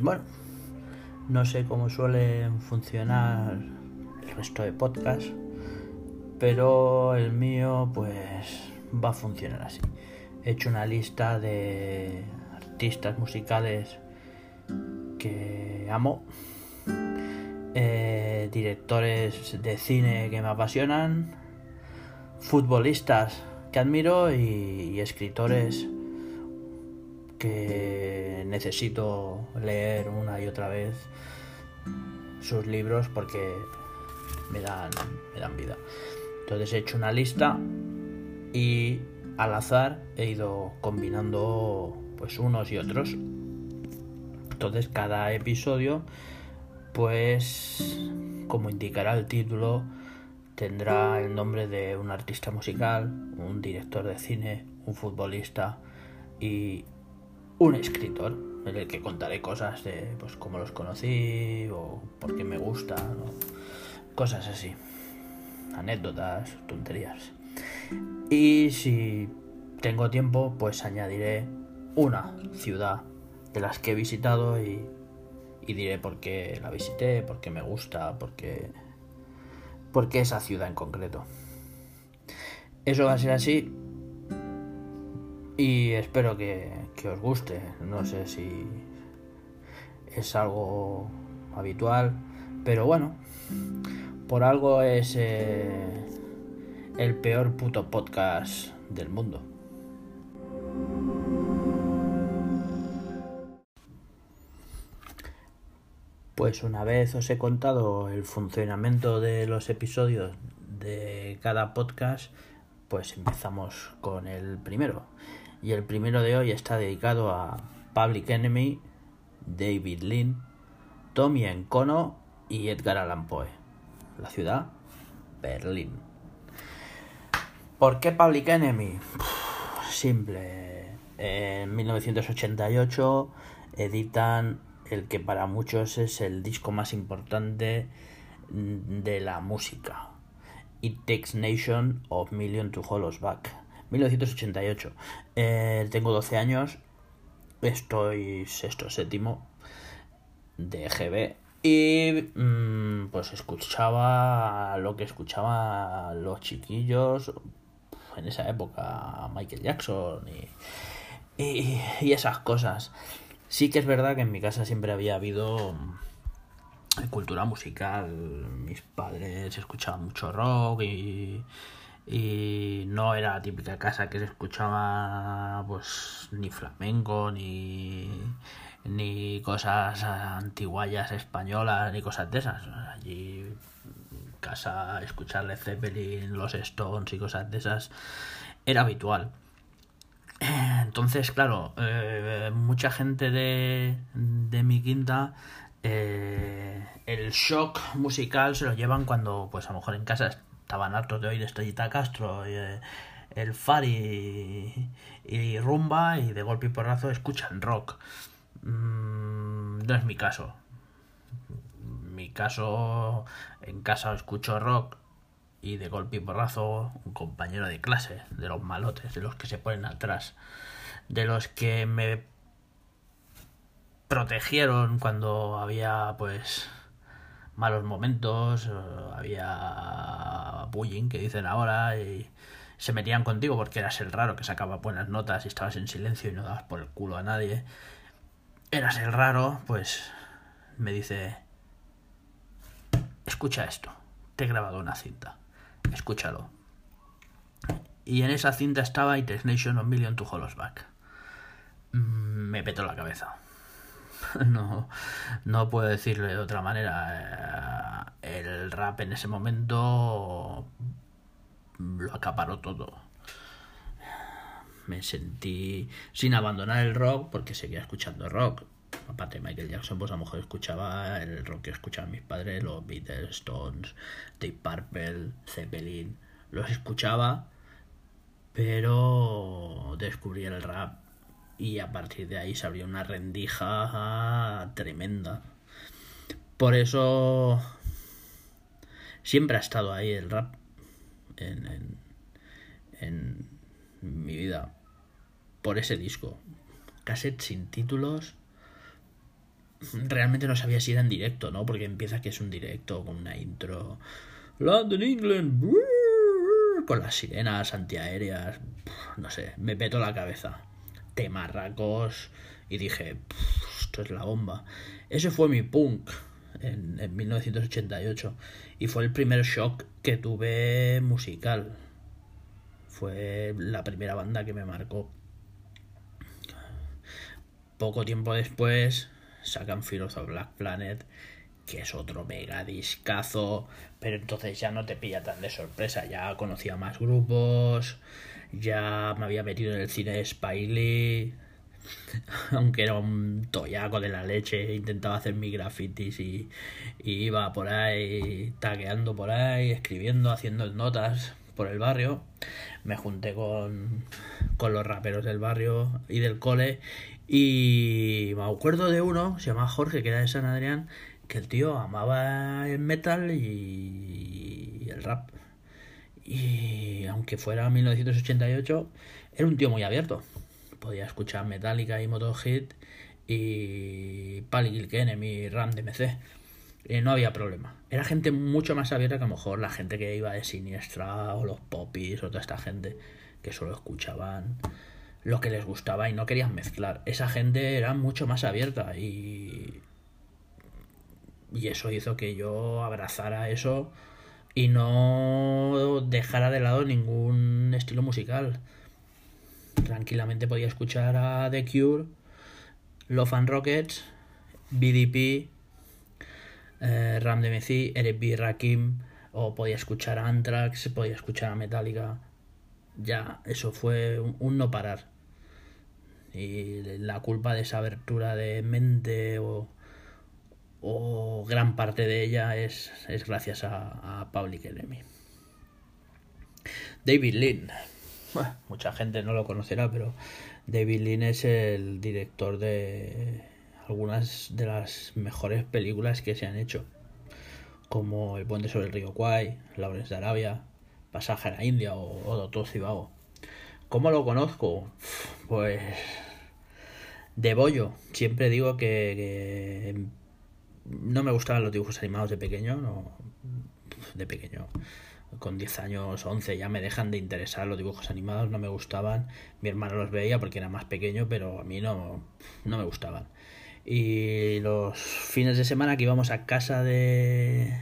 bueno, no sé cómo suelen funcionar el resto de podcasts, pero el mío pues va a funcionar así. He hecho una lista de artistas musicales que amo, eh, directores de cine que me apasionan, futbolistas que admiro y, escritores que necesito leer una y otra vez sus libros porque me dan, me dan vida. Entonces he hecho una lista y al azar he ido combinando pues unos y otros. Entonces cada episodio pues como indicará el título tendrá el nombre de un artista musical, un director de cine, un futbolista y un escritor en el que contaré cosas de pues cómo los conocí o por qué me gusta, cosas así, anécdotas, tonterías. Y si tengo tiempo, pues añadiré una ciudad de las que he visitado y, y diré por qué la visité, por qué me gusta, por qué por qué esa ciudad en concreto. Eso va a ser así y espero que, os guste. No sé si es algo habitual, pero bueno, por algo es eh, el peor puto podcast del mundo. Pues una vez os he contado el funcionamiento de los episodios de cada podcast, pues empezamos con el primero. Y el primero de hoy está dedicado a Public Enemy, David Lynn, Tommy Encono y Edgar Allan Poe. La ciudad, Berlín. ¿Por qué Public Enemy? simple. En 1988 editan el que para muchos es el disco más importante de la música. It Takes Nation of Million to Hollows Back. 1988. Eh, tengo 12 años. Estoy sexto, séptimo de GB. Y mm, pues escuchaba lo que escuchaba los chiquillos en esa época, Michael Jackson y, y, y esas cosas. Sí que es verdad que en mi casa siempre había habido mm, cultura musical. Mis padres escuchaban mucho rock y, y no era la típica casa que se escuchaba pues ni flamenco ni ni cosas antiguayas españolas ni cosas de esas. Allí casa escucharle Zeppelin, los Stones y cosas de esas era habitual. Entonces, claro, eh, mucha gente de, de mi quinta eh, el shock musical se lo llevan cuando, pues a lo mejor en casa estaban hartos de oír Estrellita Castro, y, eh, el Fari y, Rumba y de golpe y porrazo escuchan rock. Mm, no es mi caso. Mi caso, en casa escucho rock y de golpe y porrazo un compañero de clase, de los malotes, de los que se ponen atrás, de los que me protegieron cuando había pues malos momentos, había bullying que dicen ahora y se metían contigo porque eras el raro que sacaba buenas notas y estabas en silencio y no dabas por el culo a nadie. Eras el raro, pues me dice, escucha esto, te he grabado una cinta escúchalo. Y en esa cinta estaba It Nation of Million to Hollows Back. Mm, me petó la cabeza. No, no puedo decirle de otra manera. Eh, el rap en ese momento lo acaparó todo. Me sentí sin abandonar el rock porque seguía escuchando rock aparte de Michael Jackson, pues a lo mejor escuchaba el rock que escuchaban mis padres, los Beatles, Stones, Deep Purple, Zeppelin, los escuchaba, pero descubrí el rap y a partir de ahí se abrió una rendija tremenda. Por eso siempre ha estado ahí el rap en, en, en mi vida. Por ese disco. Cassette sin títulos realmente no sabía si era en directo, ¿no? Porque empieza que es un directo con una intro. London, England, con las sirenas antiaéreas, no sé, me petó la cabeza. Temarracos y dije, esto es la bomba. Ese fue mi punk en, en 1988 y fue el primer shock que tuve musical. Fue la primera banda que me marcó. Poco tiempo después sacan Fear of Black Planet, que es otro mega discazo, pero entonces ya no te pilla tan de sorpresa, ya conocía más grupos, ya me había metido en el cine de Spiley, aunque era un toyaco de la leche, intentaba hacer mis grafitis y, iba por ahí tagueando por ahí, escribiendo, haciendo notas por el barrio. Me junté con, con los raperos del barrio y del cole y me acuerdo de uno, se llama Jorge, que era de San Adrián, que el tío amaba el metal y el rap. Y aunque fuera 1988, era un tío muy abierto. Podía escuchar Metallica y Motorhead y Pali Enemy, Ram DMC. Y no había problema. Era gente mucho más abierta que a lo mejor la gente que iba de Siniestra o los Popis o toda esta gente que solo escuchaban lo que les gustaba y no querían mezclar. Esa gente era mucho más abierta y. Y eso hizo que yo abrazara eso y no dejara de lado ningún estilo musical. Tranquilamente podía escuchar a The Cure, Love and Rockets, BDP, eh, Ram DMC, R.B. Rakim, o podía escuchar a Anthrax, podía escuchar a Metallica. Ya, eso fue un no parar y la culpa de esa abertura de mente o, o gran parte de ella es, es gracias a, a Public Enemy. David Lynn. mucha gente no lo conocerá, pero David Lynn es el director de algunas de las mejores películas que se han hecho, como El puente sobre el río Kwai, Lawrence de Arabia, Pasaje a la India o, o Doctor Cibago. ¿Cómo lo conozco? Pues de bollo. Siempre digo que, no me gustaban los dibujos animados de pequeño, no de pequeño. Con 10 años, 11 ya me dejan de interesar los dibujos animados, no me gustaban. Mi hermano los veía porque era más pequeño, pero a mí no, no me gustaban. Y los fines de semana que íbamos a casa de,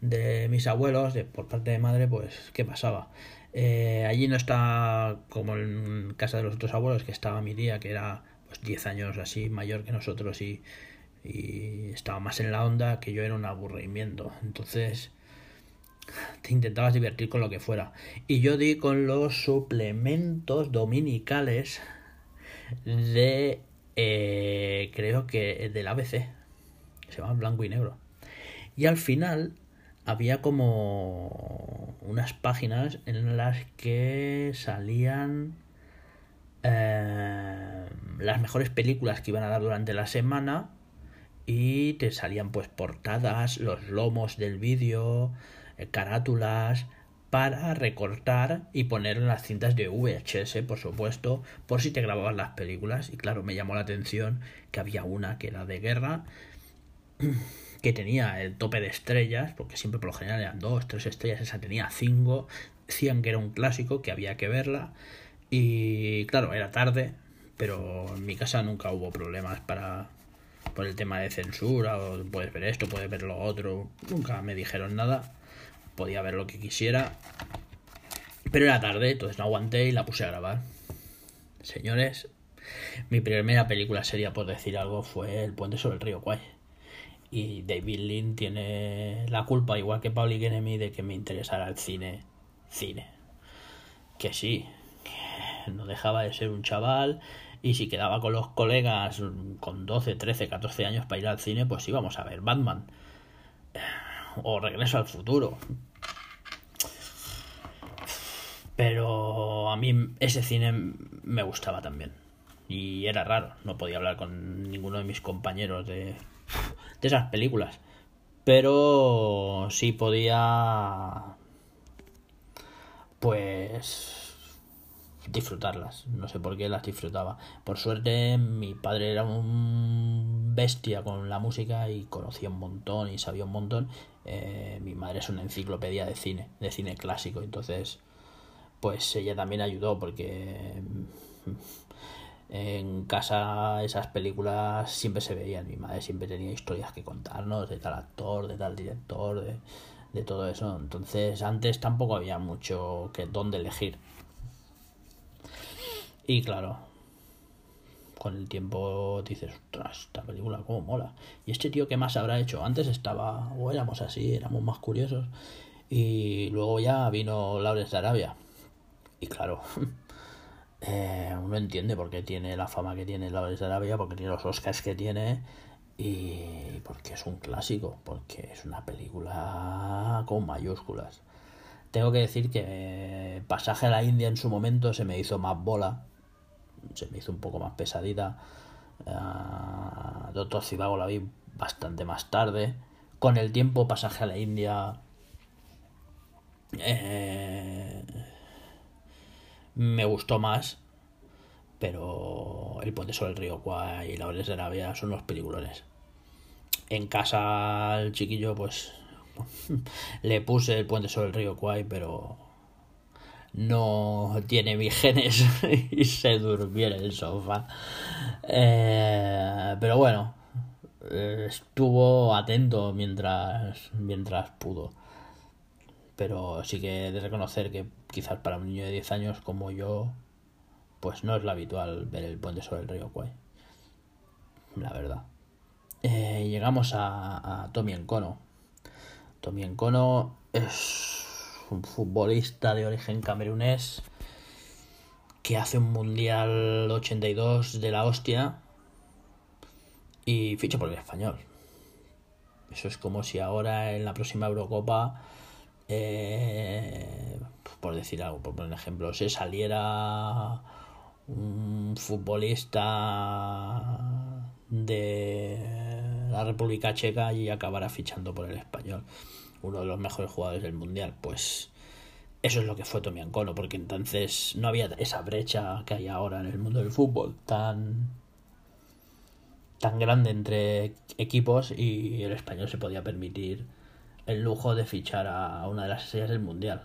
de mis abuelos, de, por parte de madre, pues, ¿qué pasaba? Eh, allí no está como en casa de los otros abuelos, que estaba mi tía, que era pues 10 años así mayor que nosotros y, y estaba más en la onda que yo era un aburrimiento. Entonces te intentabas divertir con lo que fuera. Y yo di con los suplementos dominicales de, eh, creo que del ABC. Se llama blanco y negro. Y al final había como unas páginas en las que salían eh, las mejores películas que iban a dar durante la semana y te salían pues portadas, los lomos del vídeo, eh, carátulas para recortar y poner en las cintas de VHS, por supuesto, por si te grababas las películas. Y claro, me llamó la atención que había una que era de guerra que tenía el tope de estrellas, porque siempre por lo general eran dos, tres estrellas, esa tenía cinco, decían que era un clásico, que había que verla, y claro, era tarde, pero en mi casa nunca hubo problemas para por el tema de censura, o puedes ver esto, puedes ver lo otro, nunca me dijeron nada, podía ver lo que quisiera, pero era tarde, entonces no aguanté y la puse a grabar. Señores, mi primera película seria, por decir algo, fue El puente sobre el río Kwai y David Lynn tiene la culpa, igual que Public Enemy, de que me interesara el cine. Cine. Que sí, no dejaba de ser un chaval y si quedaba con los colegas con 12, 13, 14 años para ir al cine, pues íbamos a ver Batman. O Regreso al Futuro. Pero a mí ese cine me gustaba también. Y era raro, no podía hablar con ninguno de mis compañeros de de esas películas. Pero sí podía. Pues. Disfrutarlas. No sé por qué las disfrutaba. Por suerte, mi padre era un bestia con la música y conocía un montón y sabía un montón. Eh, mi madre es una enciclopedia de cine, de cine clásico. Entonces, pues ella también ayudó porque en casa esas películas siempre se veían. Mi madre siempre tenía historias que contarnos de tal actor, de tal director, de, de todo eso. Entonces antes tampoco había mucho que dónde elegir. Y claro, con el tiempo dices, ostras, esta película cómo mola. Y este tío, ¿qué más habrá hecho? Antes estaba, o éramos así, éramos más curiosos. Y luego ya vino Laures de Arabia. Y claro, eh, uno entiende por qué tiene la fama que tiene Laures de Arabia, porque tiene los Oscars que tiene y porque es un clásico, porque es una película con mayúsculas. Tengo que decir que Pasaje a la India en su momento se me hizo más bola, se me hizo un poco más pesadita. Uh, Doctor Cibago la vi bastante más tarde. Con el tiempo, Pasaje a la India eh, me gustó más pero El puente sobre el río Kwai y La de Arabia son los peliculones. En casa al chiquillo, pues le puse El puente sobre el río Kwai, pero no tiene mis genes y se durmió en el sofá. Eh, pero bueno, estuvo atento mientras, mientras pudo. Pero sí que he de reconocer que quizás para un niño de 10 años como yo pues no es lo habitual ver el puente sobre el río Kwai. La verdad. Eh, llegamos a, a Tommy Encono. Tommy Encono es un futbolista de origen camerunés que hace un Mundial 82 de la hostia y ficha por el español. Eso es como si ahora en la próxima Eurocopa, eh, por decir algo, por poner ejemplo, se saliera un futbolista de la República Checa y acabará fichando por el español, uno de los mejores jugadores del mundial. Pues eso es lo que fue Tommy Ancono, porque entonces no había esa brecha que hay ahora en el mundo del fútbol tan tan grande entre equipos y el español se podía permitir el lujo de fichar a una de las estrellas del mundial.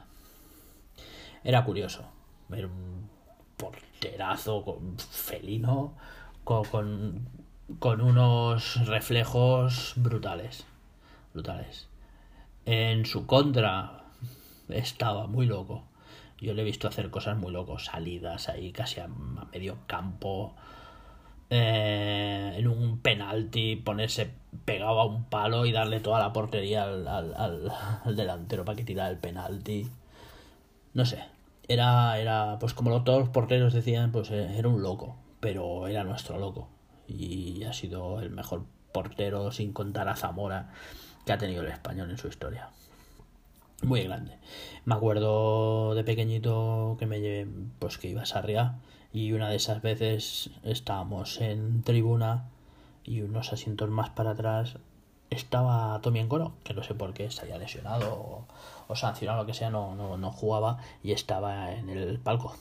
Era curioso ver un porterazo con felino, con, con, unos reflejos brutales. Brutales. En su contra estaba muy loco. Yo le he visto hacer cosas muy locos, salidas ahí casi a, medio campo. Eh, en un penalti ponerse pegado a un palo y darle toda la portería al, al, delantero para que tirara el penalti. No sé, era, era pues como todos los porteros decían, pues eh, era un loco, pero era nuestro loco. Y ha sido el mejor portero, sin contar a Zamora, que ha tenido el español en su historia. Muy grande. Me acuerdo de pequeñito que me llevé, pues que iba a Sarriá y una de esas veces estábamos en tribuna y unos asientos más para atrás estaba Tommy Coro, que no sé por qué, estaría lesionado o, sancionado, lo que sea, no, no, no, jugaba y estaba en el palco.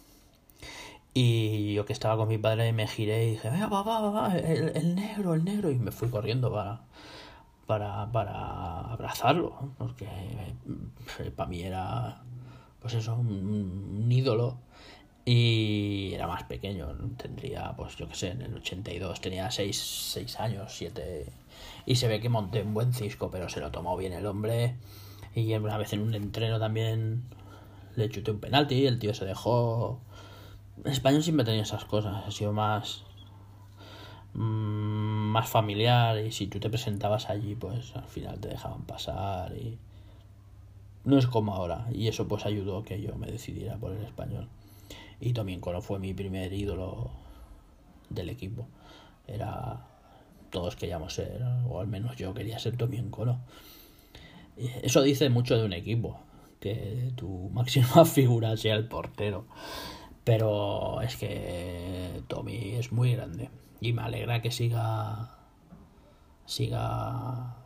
Y yo que estaba con mi padre me giré y dije, va, va, va, el, negro, el negro, y me fui corriendo para, para, para abrazarlo, porque eh, para mí era, pues eso, un, ídolo. Y era más pequeño, tendría, pues yo que sé, en el 82 tenía 6, años, 7, y se ve que monté un buen cisco, pero se lo tomó bien el hombre, y una vez en un entreno también le chuté un penalti, el tío se dejó... En español siempre tenía esas cosas, ha sido más más familiar y si tú te presentabas allí pues al final te dejaban pasar y no es como ahora y eso pues ayudó que yo me decidiera por el español y también Coro fue mi primer ídolo del equipo. Era todos queríamos ser, o al menos yo quería ser Tommy Coro. Eso dice mucho de un equipo, que tu máxima figura sea el portero. Pero es que Tommy es muy grande y me alegra que siga siga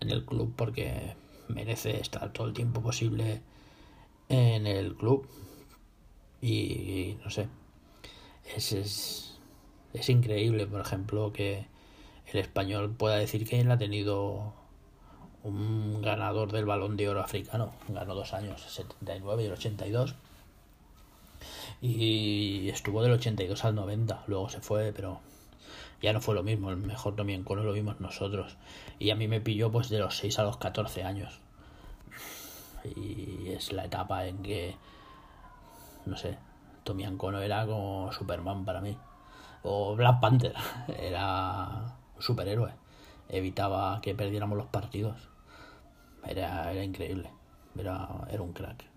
en el club porque merece estar todo el tiempo posible en el club. Y, no sé, es, es, es increíble, por ejemplo, que el español pueda decir que él ha tenido un ganador del balón de oro africano, ganó dos años, 79 y el 82, y estuvo del 82 al 90, luego se fue, pero ya no fue lo mismo, el mejor Tommy Encono lo vimos nosotros, y a mí me pilló pues de los 6 a los 14 años, y es la etapa en que, no sé, Tommy Ancono era como Superman para mí, o Black Panther, era un superhéroe, evitaba que perdiéramos los partidos, era, era increíble, era, era un crack.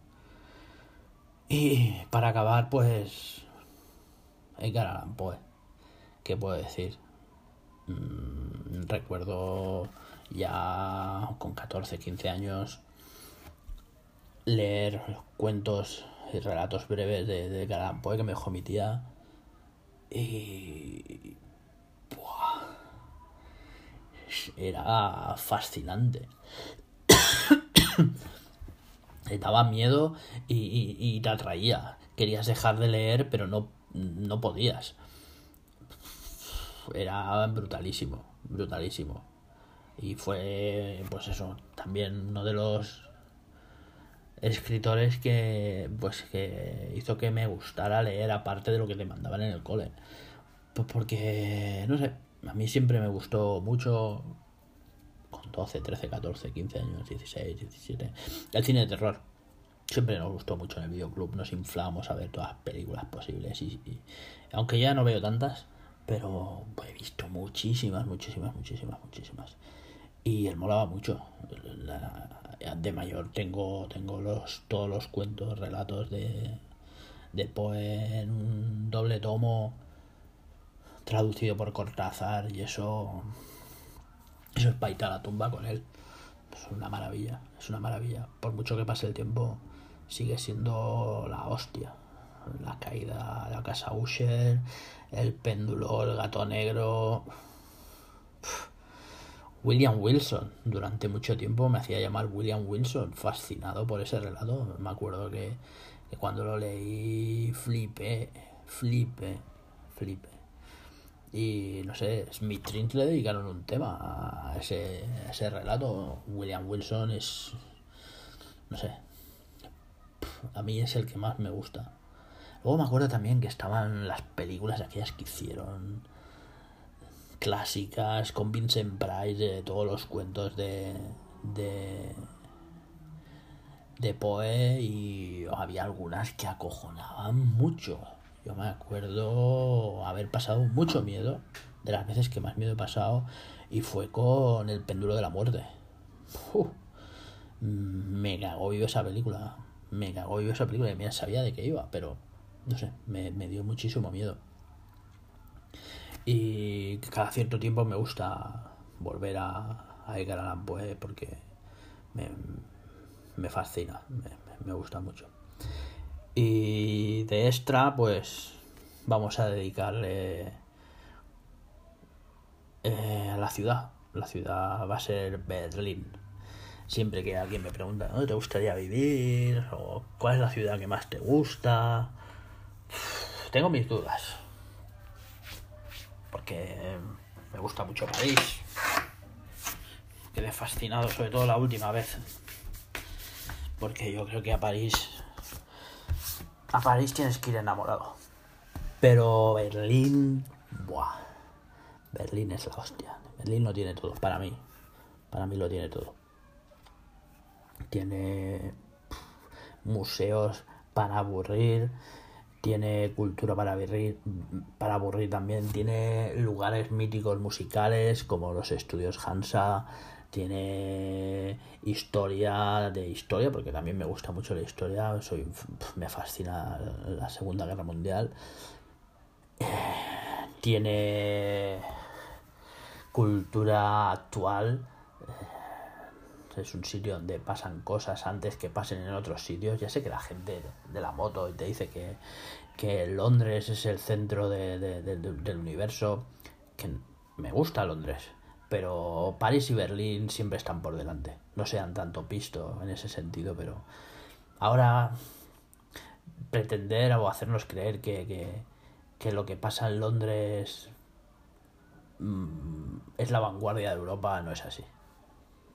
Y para acabar, pues, Edgar Allan Poe, ¿qué puedo decir? Mm, recuerdo ya con 14, 15 años leer cuentos y relatos breves de, de Allan Poe que me dejó mi tía y era fascinante te daba miedo y, y, te atraía. Querías dejar de leer pero no, no podías. Era brutalísimo brutalísimo. Y fue pues eso también uno de los escritores que pues que hizo que me gustara leer aparte de lo que te mandaban en el cole. Pues porque no sé a mí siempre me gustó mucho 12, 13, 14, 15 años, 16, 17 el cine de terror. Siempre nos gustó mucho en el videoclub. Nos inflamos a ver todas las películas posibles y, aunque ya no veo tantas pero he visto muchísimas muchísimas muchísimas muchísimas. Y él molaba mucho. De mayor tengo tengo los todos los cuentos relatos de de Poe en un doble tomo traducido por Cortázar y eso eso es paita la tumba con él es una maravilla es una maravilla por mucho que pase el tiempo sigue siendo la hostia la caída de la casa Usher el péndulo el gato negro William Wilson. Durante mucho tiempo me hacía llamar William Wilson, fascinado por ese relato. Me acuerdo que, cuando lo leí flipé, flipé, flipé. Y no sé, Smith Trint le dedicaron un tema a ese, a ese relato. William Wilson es. No sé. A mí es el que más me gusta. Luego me acuerdo también que estaban las películas aquellas que hicieron clásicas con Vincent Price de todos los cuentos de de de Poe y había algunas que acojonaban mucho. Yo me acuerdo haber pasado mucho miedo, de las veces que más miedo he pasado, y fue con El péndulo de la muerte. me cagó vivo esa película. Me cagó vivo esa película y me sabía de qué iba, pero no sé, me, me dio muchísimo miedo. Y cada cierto tiempo me gusta volver a, a Edgar Allan Poe porque me, fascina, me, gusta mucho. Y de extra, pues vamos a dedicarle eh, a la ciudad. La ciudad va a ser Berlín. Siempre que alguien me pregunta, ¿dónde te gustaría vivir? o cuál es la ciudad que más te gusta, tengo mis dudas porque me gusta mucho París. Quedé fascinado, sobre todo la última vez. Porque yo creo que a París. A París tienes que ir enamorado. Pero Berlín. Buah. Berlín es la hostia. Berlín lo tiene todo, para mí. Para mí lo tiene todo. Tiene museos para aburrir tiene cultura para aburrir, para aburrir también, tiene lugares míticos musicales como los estudios Hansa, tiene historia de historia, porque también me gusta mucho la historia, soy me fascina la Segunda Guerra Mundial. tiene cultura actual es un sitio donde pasan cosas antes que pasen en otros sitios. Ya sé que la gente de la moto te dice que, que Londres es el centro del universo, que me gusta Londres, pero París y Berlín siempre están por delante. No sean tanto pisto en ese sentido, pero ahora pretender o hacernos creer que, que, lo que pasa en Londres mm, es la vanguardia de Europa, no es así.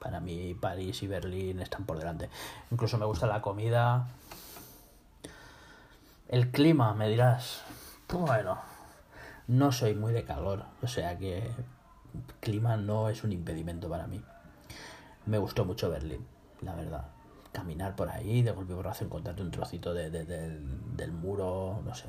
Para mí París y Berlín están por delante. Incluso me gusta la comida. El clima, me dirás. Bueno, no soy muy de calor, o sea que clima no es un impedimento para mí. Me gustó mucho Berlín, la verdad caminar por ahí, de golpe borrazo encontrarte un trocito de, del, muro, no sé.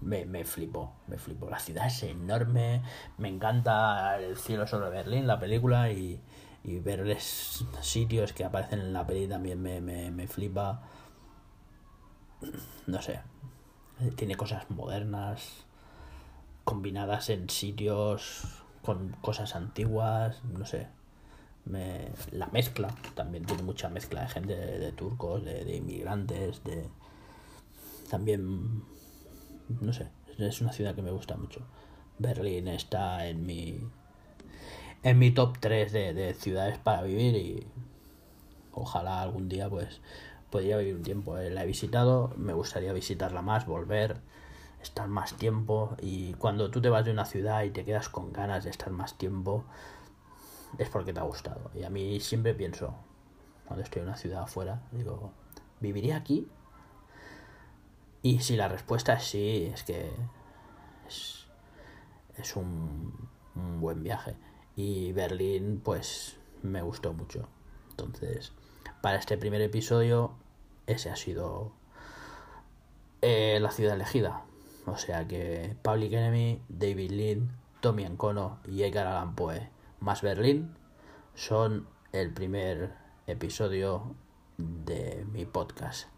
Me, me me flipo. La ciudad es enorme, me encanta el cielo sobre Berlín, la película, y, y ver sitios que aparecen en la peli también me, me, me flipa. No sé, tiene cosas modernas, combinadas en sitios con cosas antiguas, no sé me, la mezcla, también tiene mucha mezcla de gente, de, turcos, de, inmigrantes, de... También, no sé, es una ciudad que me gusta mucho. Berlín está en mi en mi top 3 de, de ciudades para vivir y ojalá algún día pues podría vivir un tiempo. Eh, la he visitado, me gustaría visitarla más, volver, estar más tiempo y cuando tú te vas de una ciudad y te quedas con ganas de estar más tiempo, es porque te ha gustado. Y a mí siempre pienso, cuando estoy en una ciudad afuera, digo, ¿viviría aquí? Y si la respuesta es sí, es que es, un, buen viaje. Y Berlín, pues, me gustó mucho. Entonces, para este primer episodio, ese ha sido eh, la ciudad elegida. O sea que Public Enemy, David Lynn, Tommy Ancono y Edgar Allan Poe más Berlín son el primer episodio de mi podcast,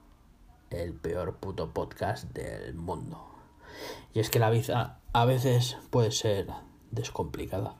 el peor puto podcast del mundo. Y es que la vida a veces puede ser descomplicada.